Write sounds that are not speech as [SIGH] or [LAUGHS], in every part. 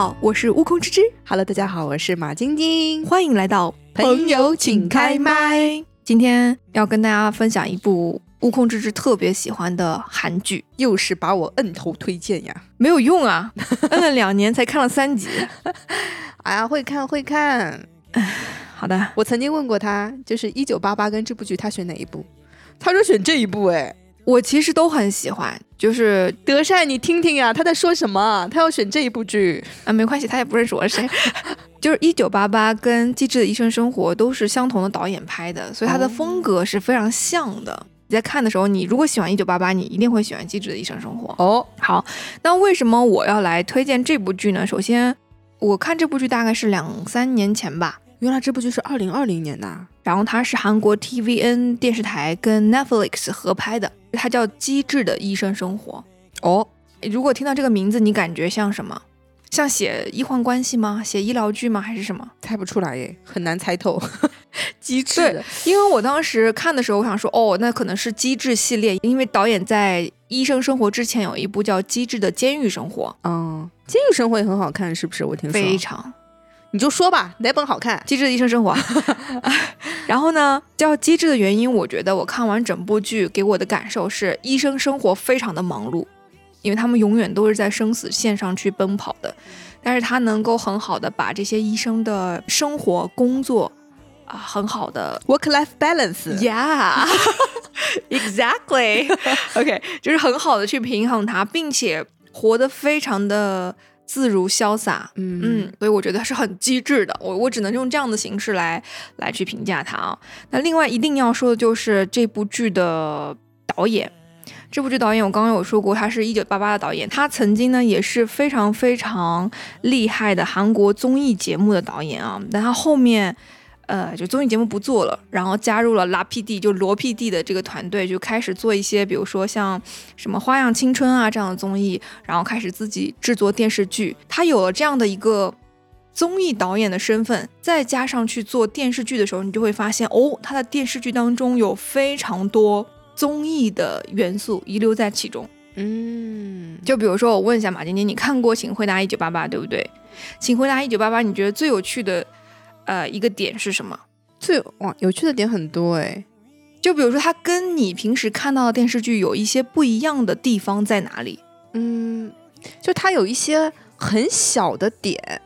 好，我是悟空之之，Hello，大家好，我是马晶晶，欢迎来到朋友请开麦。今天要跟大家分享一部悟空之之特别喜欢的韩剧，又是把我摁头推荐呀，没有用啊，[LAUGHS] 摁了两年才看了三集。[LAUGHS] 哎呀，会看会看。好的，我曾经问过他，就是一九八八跟这部剧，他选哪一部？他说选这一部。哎，我其实都很喜欢，就是德善，你听听呀，他在说什么？他要选这一部剧啊，没关系，他也不认识我是谁。[LAUGHS] 就是一九八八跟机智的医生生活都是相同的导演拍的，所以他的风格是非常像的。你在看的时候，你如果喜欢一九八八，你一定会喜欢机智的医生生活。哦，好，那为什么我要来推荐这部剧呢？首先，我看这部剧大概是两三年前吧。原来这部剧是二零二零年的，然后它是韩国 TVN 电视台跟 Netflix 合拍的，它叫《机智的医生生活》。哦，如果听到这个名字，你感觉像什么？像写医患关系吗？写医疗剧吗？还是什么？猜不出来耶，很难猜透。[LAUGHS] 机智，对，因为我当时看的时候，我想说，哦，那可能是机智系列，因为导演在《医生生活》之前有一部叫《机智的监狱生活》。嗯，监狱生活也很好看，是不是？我听说非常。你就说吧，哪本好看？《机智的医生生活》。[LAUGHS] 然后呢，叫机智的原因，我觉得我看完整部剧给我的感受是，医生生活非常的忙碌，因为他们永远都是在生死线上去奔跑的。但是他能够很好的把这些医生的生活、工作啊，很好的 work-life balance。[LAUGHS] [LAUGHS] Yeah，exactly。OK，就是很好的去平衡它，并且活得非常的。自如潇洒，嗯嗯，所以我觉得是很机智的。我我只能用这样的形式来来去评价它啊。那另外一定要说的就是这部剧的导演，这部剧导演我刚刚有说过，他是一九八八的导演，他曾经呢也是非常非常厉害的韩国综艺节目的导演啊，但他后面。呃，就综艺节目不做了，然后加入了拉 PD，就罗 PD 的这个团队，就开始做一些，比如说像什么《花样青春》啊这样的综艺，然后开始自己制作电视剧。他有了这样的一个综艺导演的身份，再加上去做电视剧的时候，你就会发现，哦，他的电视剧当中有非常多综艺的元素遗留在其中。嗯，就比如说，我问一下马晶晶，你看过《请回答一九八八》对不对？《请回答一九八八》，你觉得最有趣的？呃，一个点是什么？最哇，有趣的点很多哎。就比如说，它跟你平时看到的电视剧有一些不一样的地方在哪里？嗯，就它有一些很小的点，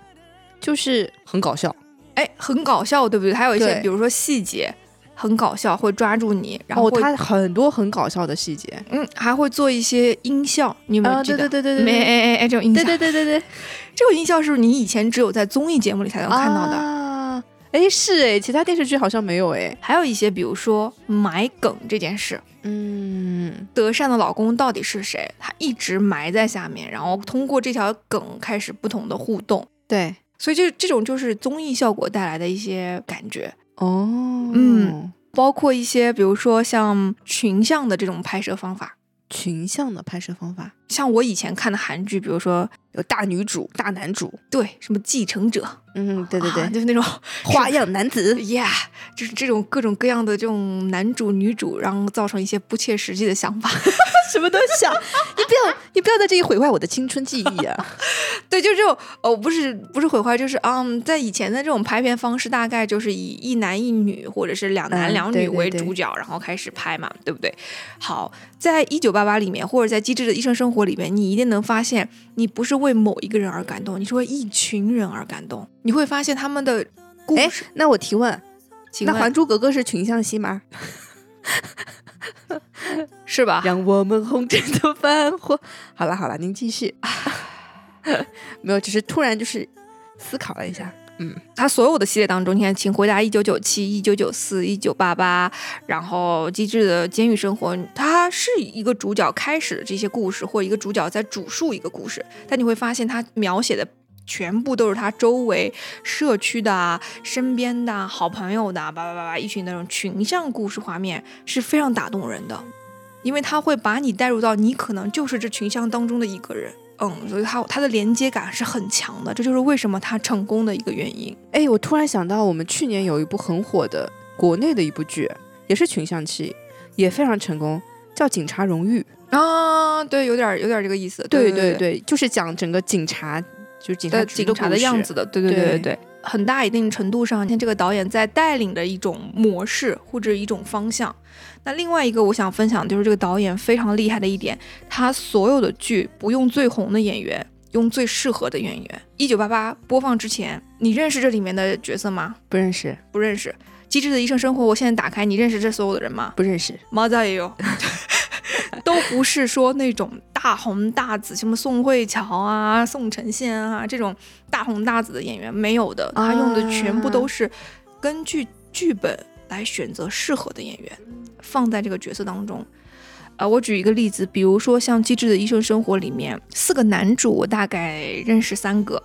就是很搞笑。哎，很搞笑，对不对？还有一些，比如说细节很搞笑，会抓住你。然后它很多很搞笑的细节。嗯，还会做一些音效，你有没有记得？对对对对对，哎哎哎，这种音效，对对对对对，这种音效是不是你以前只有在综艺节目里才能看到的？哎，是哎，其他电视剧好像没有哎。还有一些，比如说埋梗这件事，嗯，德善的老公到底是谁？他一直埋在下面，然后通过这条梗开始不同的互动。对，所以这这种就是综艺效果带来的一些感觉哦。嗯，包括一些，比如说像群像的这种拍摄方法，群像的拍摄方法，像我以前看的韩剧，比如说有大女主、大男主，对，什么继承者。嗯，对对对，就是那种 [LAUGHS] 花样男子，[LAUGHS] Yeah，就是这种各种各样的这种男主女主，然后造成一些不切实际的想法，什么都想，[LAUGHS] 你不要，你不要在这里毁坏我的青春记忆啊！[LAUGHS] 对，就这种，哦，不是不是毁坏，就是嗯，在以前的这种拍片方式，大概就是以一男一女或者是两男两女为主角，然后开始拍嘛，对不对？好，在一九八八里面，或者在机智的医生生活里面，你一定能发现，你不是为某一个人而感动，你是为一群人而感动。你会发现他们的故事。那我提问，那《还珠格格》是群像戏吗？[LAUGHS] 是吧？让我们红尘作繁华。[LAUGHS] 好了好了，您继续。[LAUGHS] 没有，只是突然就是思考了一下。嗯，他所有的系列当中，你看，请回答一九九七、一九九四、一九八八，然后机智的监狱生活，它是一个主角开始的这些故事，或一个主角在主述一个故事，但你会发现他描写的。全部都是他周围社区的、身边的好朋友的，叭叭叭叭，一群那种群像故事画面是非常打动人的，因为他会把你带入到你可能就是这群像当中的一个人，嗯，所以他他的连接感是很强的，这就是为什么他成功的一个原因。哎，我突然想到，我们去年有一部很火的国内的一部剧，也是群像戏，也非常成功，叫《警察荣誉》啊，对，有点有点这个意思，对对对，就是讲整个警察。就是警察警察的样子的，对对对对对，很大一定程度上，像这个导演在带领的一种模式或者一种方向。那另外一个我想分享就是这个导演非常厉害的一点，他所有的剧不用最红的演员，用最适合的演员。一九八八播放之前，你认识这里面的角色吗？不认识，不认识。机智的医生生活，我现在打开，你认识这所有的人吗？不认识。猫仔也有，都不是说那种大红大紫，什么宋慧乔啊、宋承宪啊这种大红大紫的演员没有的，他用的全部都是根据剧本来选择适合的演员，放在这个角色当中。呃，我举一个例子，比如说像《机智的医生生活》里面四个男主，我大概认识三个，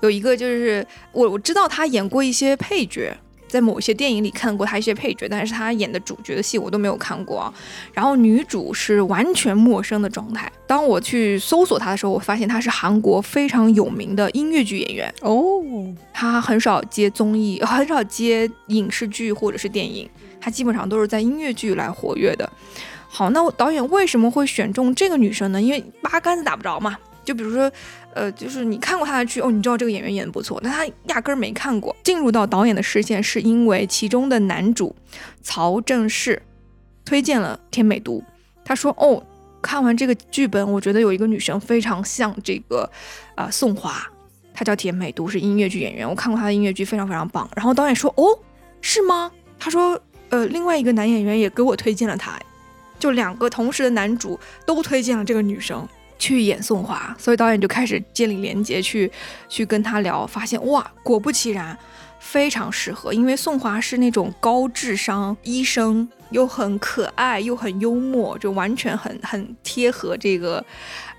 有一个就是我我知道他演过一些配角。在某些电影里看过他一些配角，但是他演的主角的戏我都没有看过啊。然后女主是完全陌生的状态。当我去搜索她的时候，我发现她是韩国非常有名的音乐剧演员哦。她很少接综艺，[LAUGHS] 很少接影视剧或者是电影，她基本上都是在音乐剧来活跃的。好，那导演为什么会选中这个女生呢？因为八竿子打不着嘛。就比如说。呃，就是你看过他的剧哦，你知道这个演员演的不错，但他压根儿没看过。进入到导演的视线，是因为其中的男主曹正奭推荐了田美都。他说：“哦，看完这个剧本，我觉得有一个女生非常像这个啊宋华，她叫田美都，是音乐剧演员。我看过她的音乐剧，非常非常棒。”然后导演说：“哦，是吗？”他说：“呃，另外一个男演员也给我推荐了她，就两个同时的男主都推荐了这个女生。”去演宋华，所以导演就开始建立连接，去去跟他聊，发现哇，果不其然，非常适合，因为宋华是那种高智商医生，又很可爱，又很幽默，就完全很很贴合这个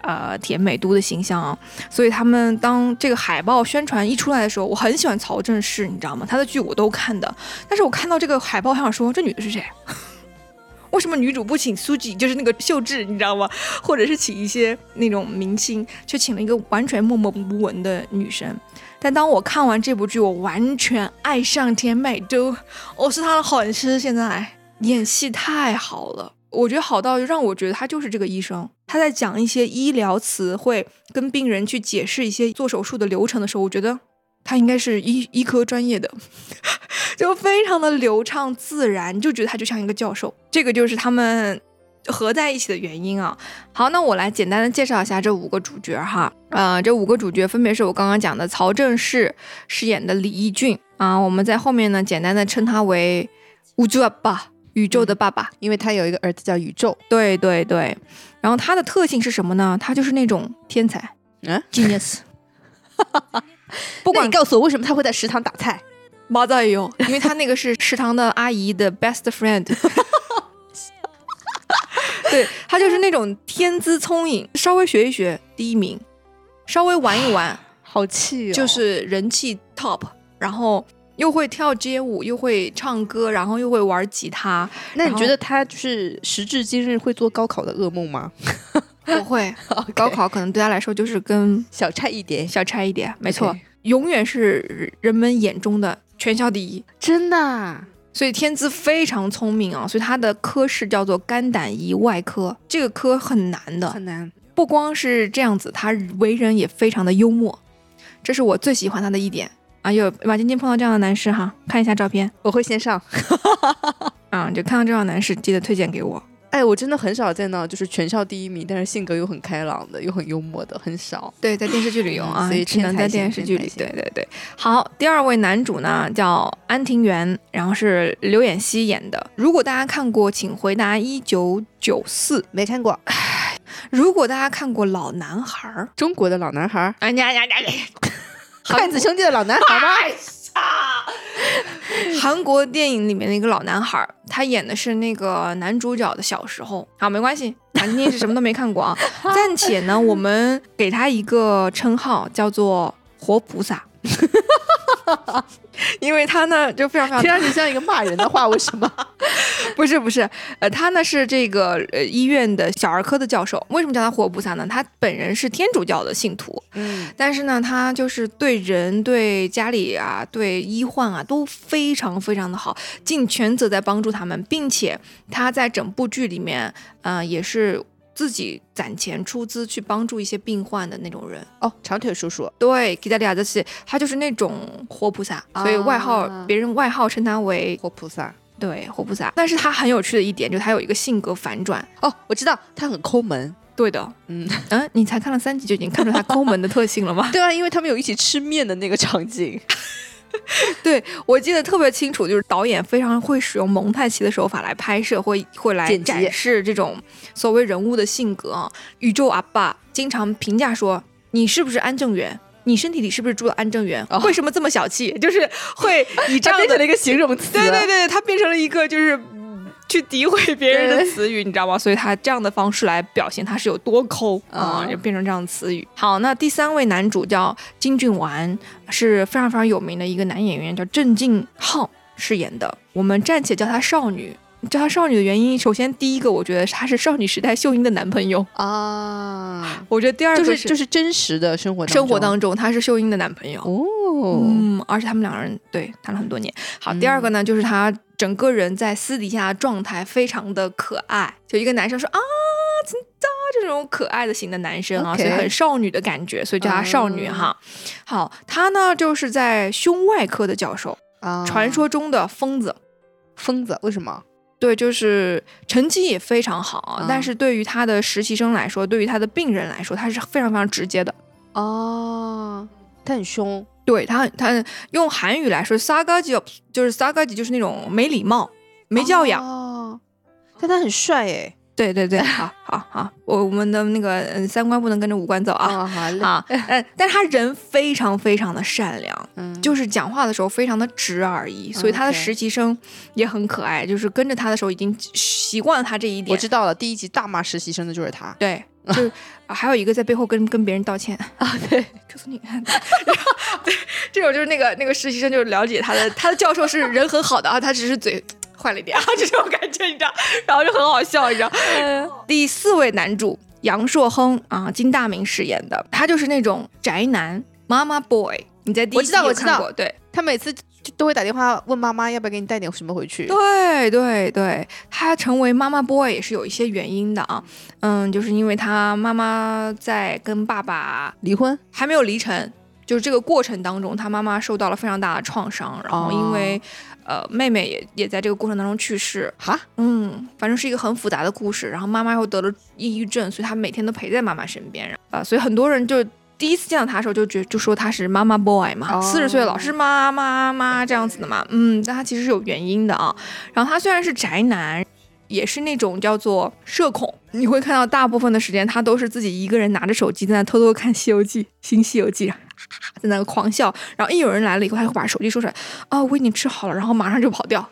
呃田美都的形象啊。所以他们当这个海报宣传一出来的时候，我很喜欢曹正奭，你知道吗？他的剧我都看的，但是我看到这个海报，还想说这女的是谁？为什么女主不请苏吉，就是那个秀智，你知道吗？[LAUGHS] 或者是请一些那种明星，却请了一个完全默默无闻的女生？但当我看完这部剧，我完全爱上田美都，我是她的粉丝。现在演戏太好了，我觉得好到让我觉得她就是这个医生。她在讲一些医疗词汇，跟病人去解释一些做手术的流程的时候，我觉得。他应该是医医科专业的，[LAUGHS] 就非常的流畅自然，就觉得他就像一个教授。这个就是他们合在一起的原因啊。好，那我来简单的介绍一下这五个主角哈。呃，这五个主角分别是我刚刚讲的曹正奭饰演的李义俊啊。我们在后面呢，简单的称他为宇宙爸爸，宇宙的爸爸，因为他有一个儿子叫宇宙。对对对。然后他的特性是什么呢？他就是那种天才，嗯，genius。[LAUGHS] [LAUGHS] 不管你告诉我为什么他会在食堂打菜，妈在哟，因为他那个是食堂的阿姨的 best friend，[LAUGHS] 对他就是那种天资聪颖，稍微学一学第一名，稍微玩一玩 [SIGHS] 好气，就是人气 top，然后又会跳街舞，又会唱歌，然后又会玩吉他。那你觉得他就是时至今日会做高考的噩梦吗？不会，[LAUGHS] 高考可能对他来说就是跟小差一点，小差一点，没错，永远是人们眼中的全校第一，真的。所以天资非常聪明啊，所以他的科室叫做肝胆胰外科，这个科很难的，很难。不光是这样子，他为人也非常的幽默，这是我最喜欢他的一点啊。有马晶晶碰到这样的男士哈，看一下照片，我会先上 [LAUGHS] 啊，就看到这样的男士，记得推荐给我。哎，我真的很少见到就是全校第一名，但是性格又很开朗的，又很幽默的，很少。对，在电视剧里有啊，所以只能在电视剧里。对对对。好，第二位男主呢叫安庭元，然后是刘演熙演的。如果大家看过《请回答一九九四》，没看过。如果大家看过《老男孩》，中国的老男孩，哎呀呀呀呀！[LAUGHS] 筷子兄弟的老男孩吗？[LAUGHS] 韩国电影里面的一个老男孩，他演的是那个男主角的小时候。好，没关系，反正你是什么都没看过啊。[LAUGHS] 暂且呢，我们给他一个称号，叫做活菩萨。[LAUGHS] 因为他呢就非常非常听上去像一个骂人的话，为什么？[LAUGHS] 不是不是，呃，他呢是这个呃医院的小儿科的教授。为什么叫他活菩萨呢？他本人是天主教的信徒，嗯，但是呢，他就是对人、对家里啊、对医患啊都非常非常的好，尽全责在帮助他们，并且他在整部剧里面，嗯，也是。自己攒钱出资去帮助一些病患的那种人。哦，长腿叔叔，对，吉达利亚的是他就是那种活菩萨，所以外号、啊别人外号称他为活菩萨。对活菩萨。但是他很有趣的一点就是他有一个性格反转。哦，我知道他很抠门。对的，嗯，嗯，[LAUGHS] 你才看了三集就已经看出他抠门的特性了吗？[LAUGHS] 对啊，因为他们有一起吃面的那个场景。[LAUGHS] [LAUGHS] 对我记得特别清楚，就是导演非常会使用蒙太奇的手法来拍摄，会会来展示这种所谓人物的性格啊。宇宙阿爸经常评价说：“你是不是安正元？你身体里是不是住了安正元？哦为什么这么小气？” [LAUGHS] 就是会以这样成了一个形容词。对对对，他变成了一个就是。嗯去诋毁别人的词语，你知道吗？所以他这样的方式来表现他是有多抠啊、嗯就变成这样的词语。好，那第三位男主叫金俊完，是非常非常有名的一个男演员，叫郑敬浩饰演的。我们暂且叫他少女。叫她少女的原因，首先第一个，我觉得她是少女时代秀英的男朋友。啊，我觉得第二个就是就是真实的生活生活当当中，他是秀英的男朋友。哦，嗯，而且他们两个人对谈了很多年。好，第二个呢，就是他整个人在私底下状态非常的可爱，就一个男生说啊，真的这种可爱的型的男生啊所以很少女的感觉，所以叫他少女嗯哈。好，他呢就是在胸外科的教授，啊传说中的疯子。疯子为什么？对，就是成绩也非常好，嗯但是对于他的实习生来说，对于他的病人来说，他是非常非常直接的。哦，他很凶，对他很，他用韩语来说，撒嘎吉就是撒嘎吉，就是那种没礼貌、没教养。哦，但他很帅哎。对对对，[LAUGHS] 好好好，我我们的那个嗯三观不能跟着五官走啊。啊，好嘞，啊，嗯，但是他人非常非常的善良，嗯，就是讲话的时候非常的直而已，所以他的实习生也很可爱，就是跟着他的时候已经习惯了他这一点。我知道了，第一集大骂实习生的就是他。对，[LAUGHS] 就、啊还有一个在背后跟跟别人道歉，[LAUGHS] 啊，对，告诉你，对，这种就是那个那个实习生就是了解他的，他的教授是人很好的啊，他只是嘴坏了一点啊，[LAUGHS] 这种感觉你知道，然后就很好笑，你知道。第四位男主杨硕亨啊，金大明饰演的，他就是那种宅男妈妈 boy，你在第一我知道我知道对。他每次就都会打电话问妈妈要不要给你带点什么回去。对对对，他成为妈妈 boy 也是有一些原因的啊，嗯，就是因为他妈妈在跟爸爸离婚还没有离成，就是这个过程当中，他妈妈受到了非常大的创伤，然后因为、呃妹妹也也在这个过程当中去世，哈，嗯，反正是一个很复杂的故事。然后妈妈又得了抑郁症，所以他每天都陪在妈妈身边，啊、所以很多人就。第一次见到他的时候就觉就说他是妈妈 boy 嘛，哦四十岁老是妈妈妈这样子的嘛，嗯，但他其实是有原因的啊。然后他虽然是宅男，也是那种叫做社恐，你会看到大部分的时间他都是自己一个人拿着手机在那偷偷看《西游记》新《西游记》，在那狂笑。然后一有人来了以后，他会把手机收出来，啊，我已经吃好了，然后马上就跑掉。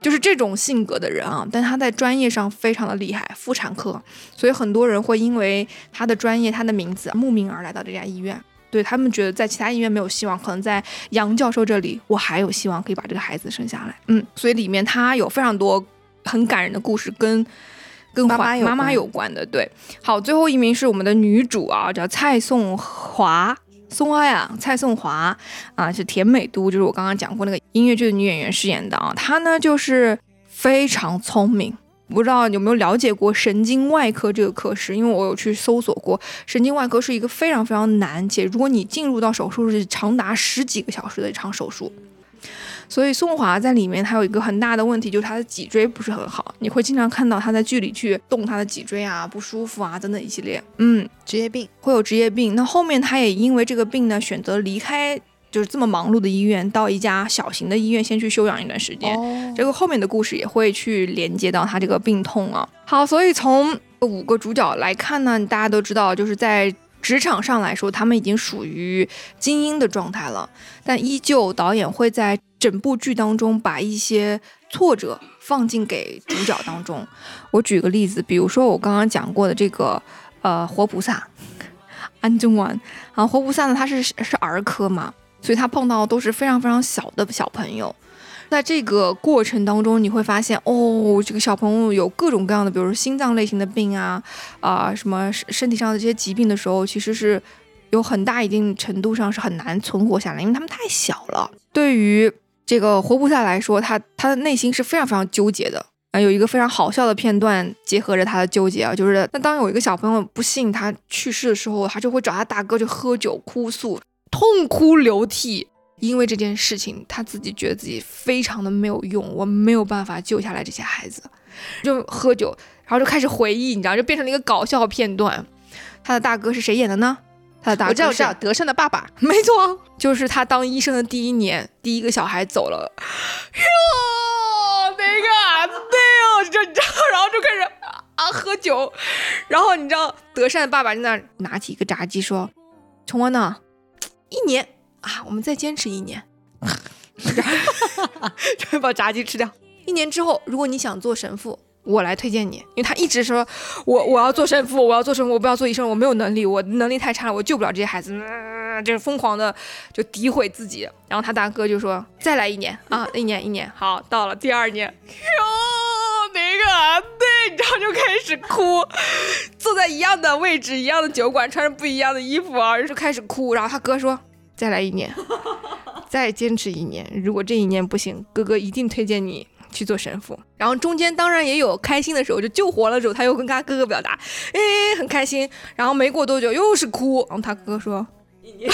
就是这种性格的人啊，但他在专业上非常的厉害，妇产科，所以很多人会因为他的专业、他的名字慕名而来到这家医院。对他们觉得在其他医院没有希望，可能在杨教授这里，我还有希望可以把这个孩子生下来。嗯，所以里面他有非常多很感人的故事跟。跟妈妈有妈妈关有关的，对。好，最后一名是我们的女主啊，叫蔡颂华，松花呀，蔡颂华啊，是甜美都，就是我刚刚讲过那个音乐剧的女演员饰演的啊。她呢就是非常聪明，不知道有没有了解过神经外科这个科室？因为我有去搜索过，神经外科是一个非常非常难，且如果你进入到手术室，长达十几个小时的一场手术。所以宋华在里面，他有一个很大的问题，就是他的脊椎不是很好，你会经常看到他在剧里去动他的脊椎啊，不舒服啊等等一系列，嗯，职业病会有职业病。那后面他也因为这个病呢，选择离开就是这么忙碌的医院，到一家小型的医院先去休养一段时间。哦这个后面的故事也会去连接到他这个病痛啊。好，所以从五个主角来看呢，大家都知道，就是在职场上来说，他们已经属于精英的状态了，但依旧导演会在整部剧当中把一些挫折放进给主角当中。我举个例子，比如说我刚刚讲过的这个呃活菩萨安中丸啊，活菩萨呢，他是是儿科嘛，所以他碰到的都是非常非常小的小朋友。在这个过程当中，你会发现，哦，这个小朋友有各种各样的，比如说心脏类型的病啊，啊、什么身身体上的这些疾病的时候，其实是有很大一定程度上是很难存活下来，因为他们太小了。对于这个活菩萨来说，他他的内心是非常非常纠结的，啊，有一个非常好笑的片段结合着他的纠结啊，就是那当有一个小朋友不幸他去世的时候，他就会找他大哥去喝酒哭诉，痛哭流涕，因为这件事情他自己觉得自己非常的没有用，我没有办法救下来这些孩子，就喝酒，然后就开始回忆，你知道，就变成了一个搞笑片段。他的大哥是谁演的呢？他的大哥是德善的爸爸，没错，就是他当医生的第一年，第一个小孩走了，哟，那个，对哦，就你知道，然后就开始啊喝酒，然后你知道德善的爸爸在那拿起一个炸鸡说：“崇文呢，一年。啊，我们再坚持一年，[LAUGHS] 然后 [LAUGHS] 就会把炸鸡吃掉。一年之后，如果你想做神父。”我来推荐你，因为他一直说，我我要做神父，我要做神父，我不要做医生，我没有能力，我能力太差了，我救不了这些孩子，就是疯狂的就诋毁自己。然后他大哥就说，再来一年啊，[LAUGHS] 一年一年，好，到了第二年，哟，那个对，然后就开始哭，坐在一样的位置，一样的酒馆，穿着不一样的衣服啊，就开始哭。然后他哥说，再来一年，[LAUGHS] 再坚持一年，如果这一年不行，哥哥一定推荐你。去做神父，然后中间当然也有开心的时候，就救活了之后，他又跟他哥哥表达，哎，很开心。然后没过多久又是哭，然后他哥哥说，一年，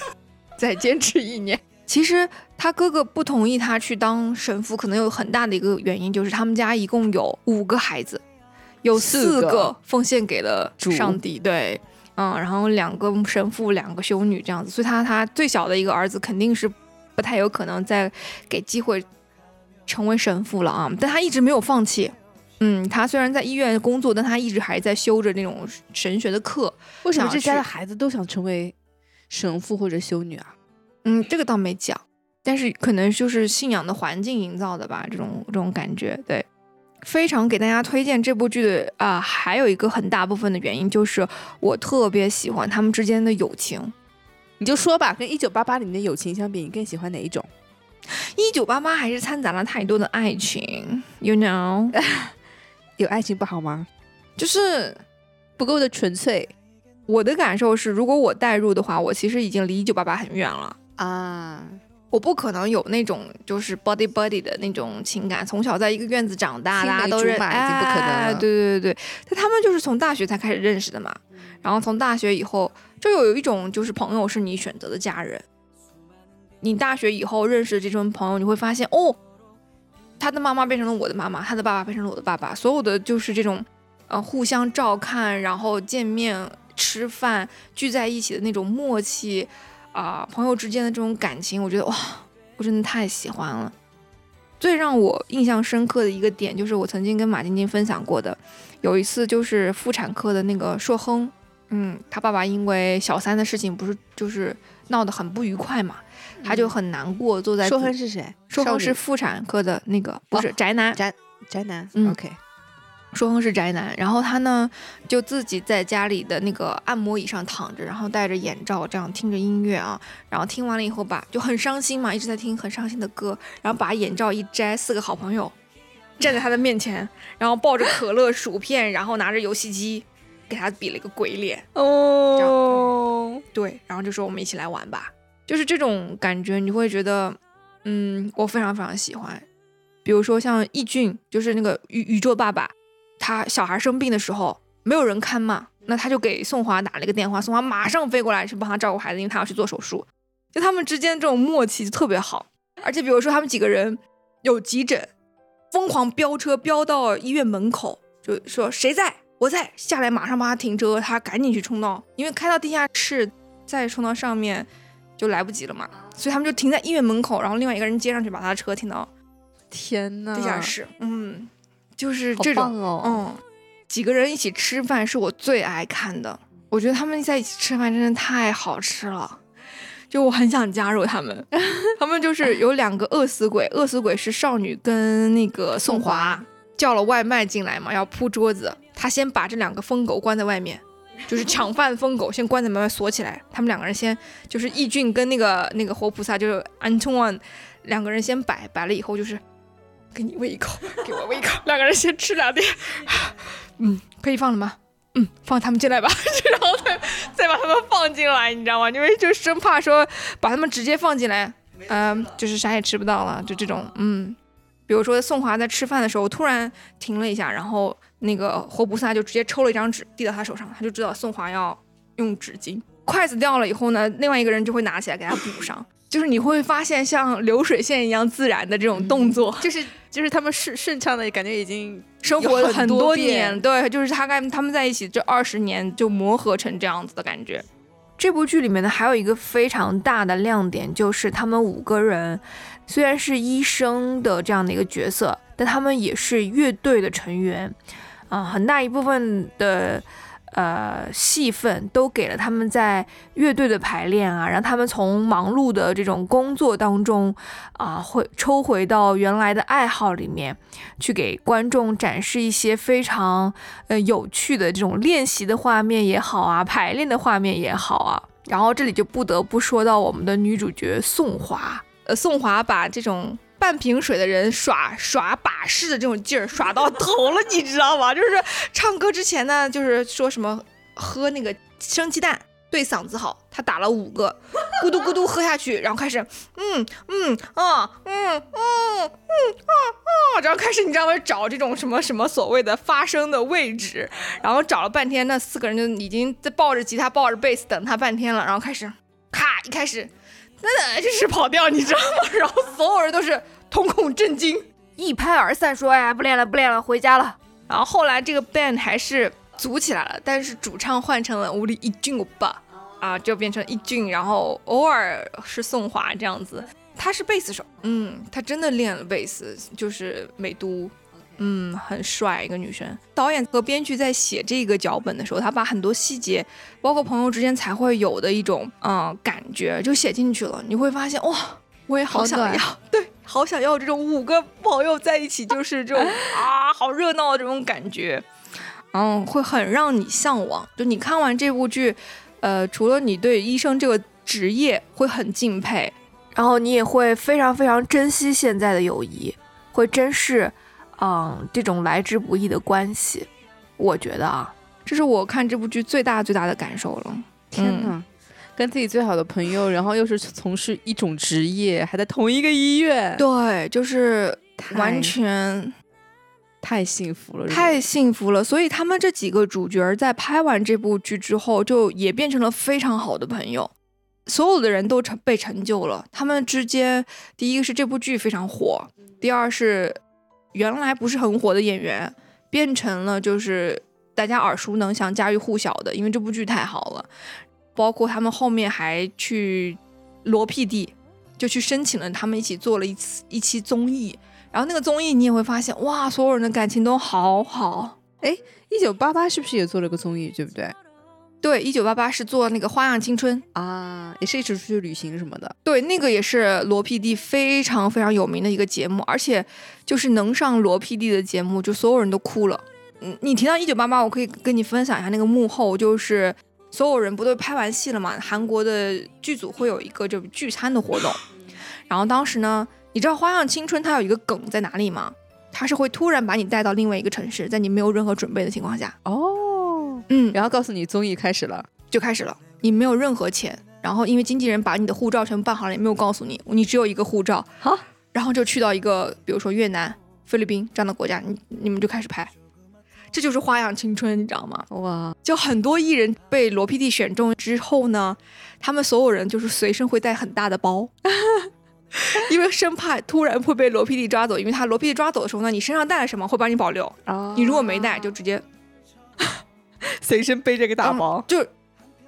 [LAUGHS] 再坚持一年。其实他哥哥不同意他去当神父，可能有很大的一个原因，就是他们家一共有五个孩子，有四个奉献给了上帝，对，嗯，然后两个神父，两个修女这样子，所以他他最小的一个儿子肯定是不太有可能再给机会。成为神父了啊！但他一直没有放弃。嗯，他虽然在医院工作，但他一直还在修着那种神学的课。为什么这家的孩子都想成为神父或者修女啊？嗯，这个倒没讲，但是可能就是信仰的环境营造的吧，这种这种感觉。对，非常给大家推荐这部剧的啊，还有一个很大部分的原因就是我特别喜欢他们之间的友情。你就说吧，跟《一九八八》里面的友情相比，你更喜欢哪一种？一九八八还是掺杂了太多的爱情，you know，[LAUGHS] 有爱情不好吗？就是不够的纯粹。我的感受是，如果我代入的话，我其实已经离一九八八很远了啊。我不可能有那种就是 body body 的那种情感，从小在一个院子长大，大家都认，哎，对对对对，但他们就是从大学才开始认识的嘛。然后从大学以后，就有一种就是朋友是你选择的家人。你大学以后认识的这种朋友，你会发现哦，他的妈妈变成了我的妈妈，他的爸爸变成了我的爸爸，所有的就是这种，呃，互相照看，然后见面吃饭聚在一起的那种默契，啊，朋友之间的这种感情，我觉得哇，我真的太喜欢了。最让我印象深刻的一个点，就是我曾经跟马晶晶分享过的，有一次就是妇产科的那个硕亨，嗯，他爸爸因为小三的事情，不是就是闹得很不愉快嘛。他就很难过，坐在。说亨是谁？说亨是妇产科的那个，不是宅男。宅宅男。OK。说亨是宅男，然后他呢，就自己在家里的那个按摩椅上躺着，然后戴着眼罩，这样听着音乐啊，然后听完了以后吧，就很伤心嘛，一直在听很伤心的歌，然后把眼罩一摘，四个好朋友站在他的面前，然后抱着可乐、薯片，然后拿着游戏机，给他比了一个鬼脸。哦。对，然后就说我们一起来玩吧。就是这种感觉，你会觉得，嗯，我非常非常喜欢。比如说像易俊，就是那个宇宇宙爸爸，他小孩生病的时候没有人看嘛，那他就给宋华打了一个电话，宋华马上飞过来去帮他照顾孩子，因为他要去做手术。就他们之间这种默契就特别好。而且比如说他们几个人有急诊，疯狂飙车飙到医院门口，就说谁在我再下来马上帮他停车，他赶紧去冲到，因为开到地下室再冲到上面。就来不及了嘛，所以他们就停在医院门口，然后另外一个人接上去把他的车停到，天呐，地下室，嗯，就是这种，嗯，几个人一起吃饭是我最爱看的，我觉得他们在一起吃饭真的太好吃了，就我很想加入他们，[LAUGHS] 他们就是有两个饿死鬼，饿死鬼是少女跟那个宋华叫了外卖进来嘛，要铺桌子，他先把这两个疯狗关在外面。就是抢饭疯狗先关在门外锁起来，他们两个人先就是义俊跟那个那个活菩萨就是 Antoine 两个人先摆摆了以后就是给你喂一口，给我喂一口，两个人先吃两点，嗯，可以放了吗？嗯，放他们进来吧，[LAUGHS] 然后再再把他们放进来，你知道吗？因为就生怕说把他们直接放进来，嗯，就是啥也吃不到了，就这种，嗯，比如说宋华在吃饭的时候突然停了一下，然后那个活菩萨就直接抽了一张纸递到他手上，他就知道宋华要用纸巾。筷子掉了以后呢，另外一个人就会拿起来给他补上。就是你会发现像流水线一样自然的这种动作，就是就是他们顺顺畅的感觉，已经生活了很多年。对，就是他跟他们在一起这二十年就磨合成这样子的感觉。这部剧里面呢，还有一个非常大的亮点，就是他们五个人虽然是医生的这样的一个角色，但他们也是乐队的成员啊，很大一部分的。呃，戏份都给了他们在乐队的排练啊，让他们从忙碌的这种工作当中啊，会抽回到原来的爱好里面，去给观众展示一些非常呃有趣的这种练习的画面也好啊，排练的画面也好啊。然后这里就不得不说到我们的女主角宋华，呃，宋华把这种。半瓶水的人耍耍把式的这种劲儿耍到头了，你知道吗？就是唱歌之前呢，就是说什么喝那个生鸡蛋对嗓子好，他打了五个，咕嘟咕嘟喝下去，然后开始嗯嗯啊嗯嗯嗯啊啊，然后开始你知道吗？找这种什么什么所谓的发声的位置，然后找了半天，那四个人就已经在抱着吉他抱着贝斯等他半天了，然后开始咔一开始。那这是跑调，你知道吗？然后所有人都是瞳孔震惊，一拍而散，说：“哎，不练了，不练了，回家了。”然后后来这个 band 还是组起来了，但是主唱换成了吴立一俊欧巴，啊，就变成一俊，然后偶尔是宋华这样子。他是贝斯手，嗯，他真的练了贝斯，就是美都。嗯，很帅一个女生。导演和编剧在写这个脚本的时候，他把很多细节，包括朋友之间才会有的一种嗯感觉，就写进去了。你会发现，哇，我也好想要，对，[LAUGHS] 好想要这种五个朋友在一起，就是这种啊，好热闹的这种感觉，嗯，会很让你向往。就你看完这部剧，呃，除了你对医生这个职业会很敬佩，然后你也会非常非常珍惜现在的友谊，会珍视。嗯，这种来之不易的关系，我觉得啊，这是我看这部剧最大最大的感受了。天哪，跟自己最好的朋友，然后又是从事一种职业，还在同一个医院，对，就是完全太幸福了，太幸福了。所以他们这几个主角在拍完这部剧之后，就也变成了非常好的朋友，所有的人都成被成就了。他们之间，第一个是这部剧非常火，第二是。原来不是很火的演员，变成了就是大家耳熟能详、家喻户晓的，因为这部剧太好了。包括他们后面还去罗 PD，就去申请了，他们一起做了一次一期综艺。然后那个综艺你也会发现，哇，所有人的感情都好好。哎，一九八八是不是也做了个综艺，对不对？对，一九八八是做那个《花样青春》啊，也是一直出去旅行什么的。对，那个也是罗 PD 非常非常有名的一个节目，而且就是能上罗 PD 的节目，就所有人都哭了。嗯，你提到一九八八，我可以跟你分享一下那个幕后，就是所有人不都拍完戏了嘛？韩国的剧组会有一个就聚餐的活动，然后当时呢，你知道《花样青春》它有一个梗在哪里吗？它是会突然把你带到另外一个城市，在你没有任何准备的情况下。哦。嗯，然后告诉你综艺开始了，就开始了。你没有任何钱，然后因为经纪人把你的护照全部办好了，也没有告诉你，你只有一个护照。好，然后就去到一个，比如说越南、菲律宾这样的国家，你你们就开始拍，这就是花样青春，你知道吗？哇，就很多艺人被罗 PD 选中之后呢，他们所有人就是随身会带很大的包，[LAUGHS] 因为生怕突然会被罗 PD 抓走，因为他罗 PD 抓走的时候呢，你身上带了什么会帮你保留。你如果没带，就直接。[LAUGHS] 随身背着个大包，就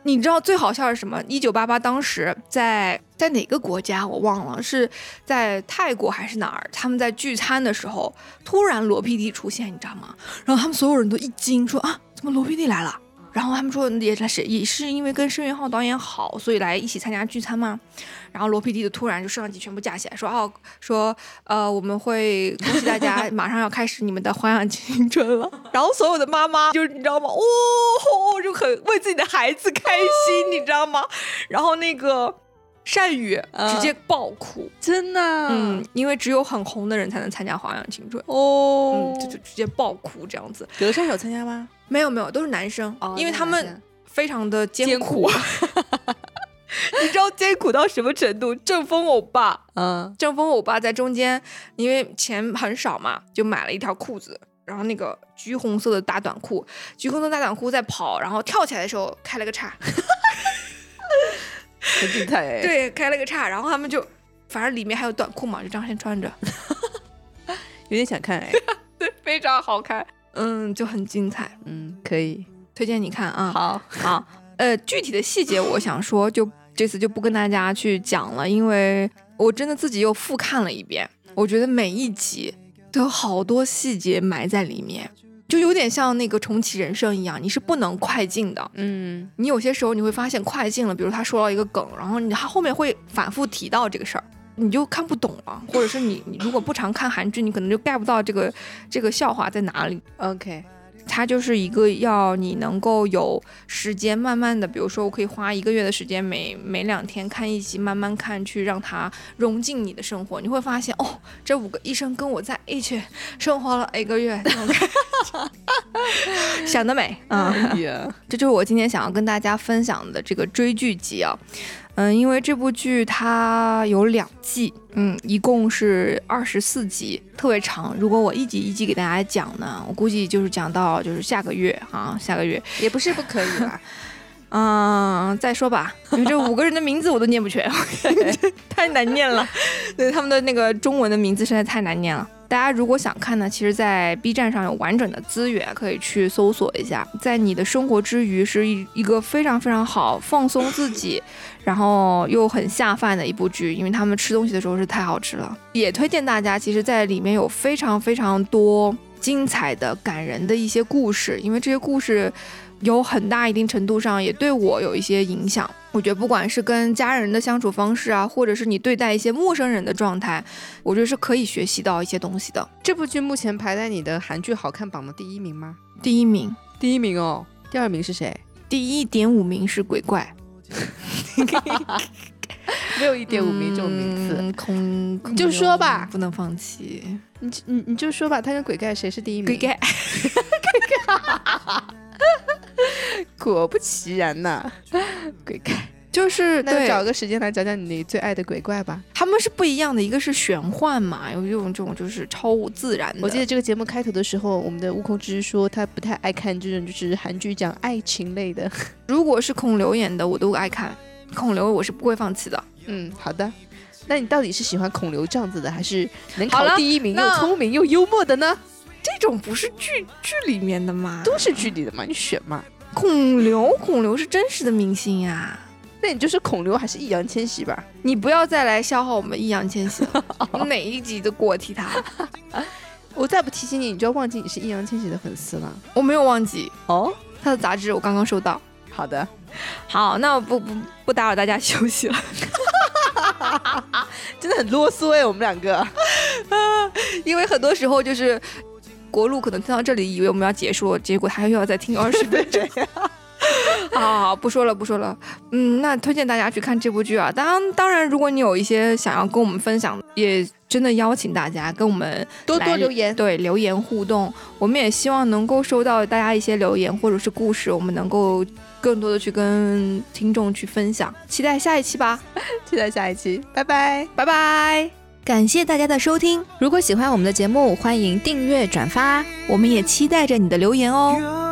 你知道最好笑是什么？一九八八当时在在哪个国家我忘了，是在泰国还是哪儿？他们在聚餐的时候，突然罗 PD 出现，你知道吗？然后他们所有人都一惊，说啊，怎么罗 PD 来了？然后他们说也是也是因为跟申元浩导演好，所以来一起参加聚餐吗？然后罗 PD 就突然就摄像机全部架起来，说哦，说呃我们会恭喜大家，[LAUGHS] 马上要开始你们的花样青春了。然后所有的妈妈就是你知道吗？哦，就很为自己的孩子开心，你知道吗？然后那个善宇直接爆哭，真的，嗯，因为只有很红的人才能参加花样青春。哦，嗯就就直接爆哭这样子。德善有参加吗？没有没有，都是男生，因为他们非常的艰苦，[LAUGHS] 你知道艰苦到什么程度？正风欧巴，嗯，正风欧巴在中间，因为钱很少嘛，就买了一条裤子，然后那个橘红色的大短裤，橘红色大短裤在跑，然后跳起来的时候开了个叉，很精彩哎。对，开了个叉，然后他们就，反正里面还有短裤嘛，就这样先穿着，[LAUGHS] 有点想看哎，[LAUGHS] 对，非常好看，嗯，就很精彩，嗯，可以。推荐你看啊，好。好。呃，具体的细节我想说，就这次就不跟大家去讲了，因为我真的自己又复看了一遍，我觉得每一集都有好多细节埋在里面，就有点像那个重启人生一样，你是不能快进的。嗯，你有些时候你会发现快进了，比如他说了一个梗，然后你他后面会反复提到这个事儿，你就看不懂了，或者是你你如果不常看韩剧，你可能就 get 不到这个这个笑话在哪里。OK。它就是一个要你能够有时间慢慢的，比如说我可以花一个月的时间，每每两天看一集，慢慢看，去让它融进你的生活。你会发现，哦，这五个医生跟我在一起生活了一个月，[LAUGHS] 想得美啊！这就是我今天想要跟大家分享的这个追剧集啊。嗯，因为这部剧它有两季，嗯，一共是二十四集，特别长。如果我一集一集给大家讲呢，我估计就是讲到就是下个月啊，下个月也不是不可以吧。[LAUGHS] 嗯，再说吧，因为这五个人的名字我都念不全，[LAUGHS] 太难念了。[LAUGHS] 对他们的那个中文的名字实在太难念了。大家如果想看呢，其实，在 B 站上有完整的资源，可以去搜索一下。在你的生活之余，是一一个非常非常好放松自己，然后又很下饭的一部剧。因为他们吃东西的时候是太好吃了，也推荐大家。其实，在里面有非常非常多精彩的、感人的一些故事，因为这些故事。有很大一定程度上也对我有一些影响。我觉得不管是跟家人的相处方式啊，或者是你对待一些陌生人的状态，我觉得是可以学习到一些东西的。这部剧目前排在你的韩剧好看榜的第一名吗？第一名，第一名哦。第二名是谁？第一点五名是鬼怪。[LAUGHS] 没有一点五名这种名次，空你就说吧，不能放弃。你你你就说吧，他跟鬼怪谁是第一名？鬼怪。[LAUGHS] [LAUGHS] 果不其然呐，[LAUGHS] 鬼怪就是那找个时间来讲讲你最爱的鬼怪吧。他们是不一样的，一个是玄幻嘛，有一种这种就是超自然的。我记得这个节目开头的时候，我们的悟空之说他不太爱看这种就是韩剧讲爱情类的。[LAUGHS] 如果是孔刘演的，我都爱看。孔刘我是不会放弃的。嗯，好的。那你到底是喜欢孔刘这样子的，还是能考第一名又聪明又幽默的呢？这种不是剧剧里面的吗？都是剧里的嘛，你选嘛。孔刘，孔刘是真实的明星呀。那你就是孔刘还是易烊千玺吧？你不要再来消耗我们易烊千玺了。[LAUGHS] 你哪一集都给我提他。[LAUGHS] 我再不提醒你，你就要忘记你是易烊千玺的粉丝了。我没有忘记哦，他的杂志我刚刚收到。好的，好，那我不不不打扰大家休息了。[LAUGHS] 真的很啰嗦哎，我们两个。因为很多时候就是。国路可能听到这里，以为我们要结束了，结果他又要再听二十 [LAUGHS] 分钟。[LAUGHS] 好好好，不说了，不说了。嗯，那推荐大家去看这部剧啊。当当然，如果你有一些想要跟我们分享，也真的邀请大家跟我们多多留言，对，留言互动。我们也希望能够收到大家一些留言或者是故事，我们能够更多的去跟听众去分享。期待下一期吧，[LAUGHS] 期待下一期，拜拜，拜拜。感谢大家的收听，如果喜欢我们的节目，欢迎订阅转发，我们也期待着你的留言哦。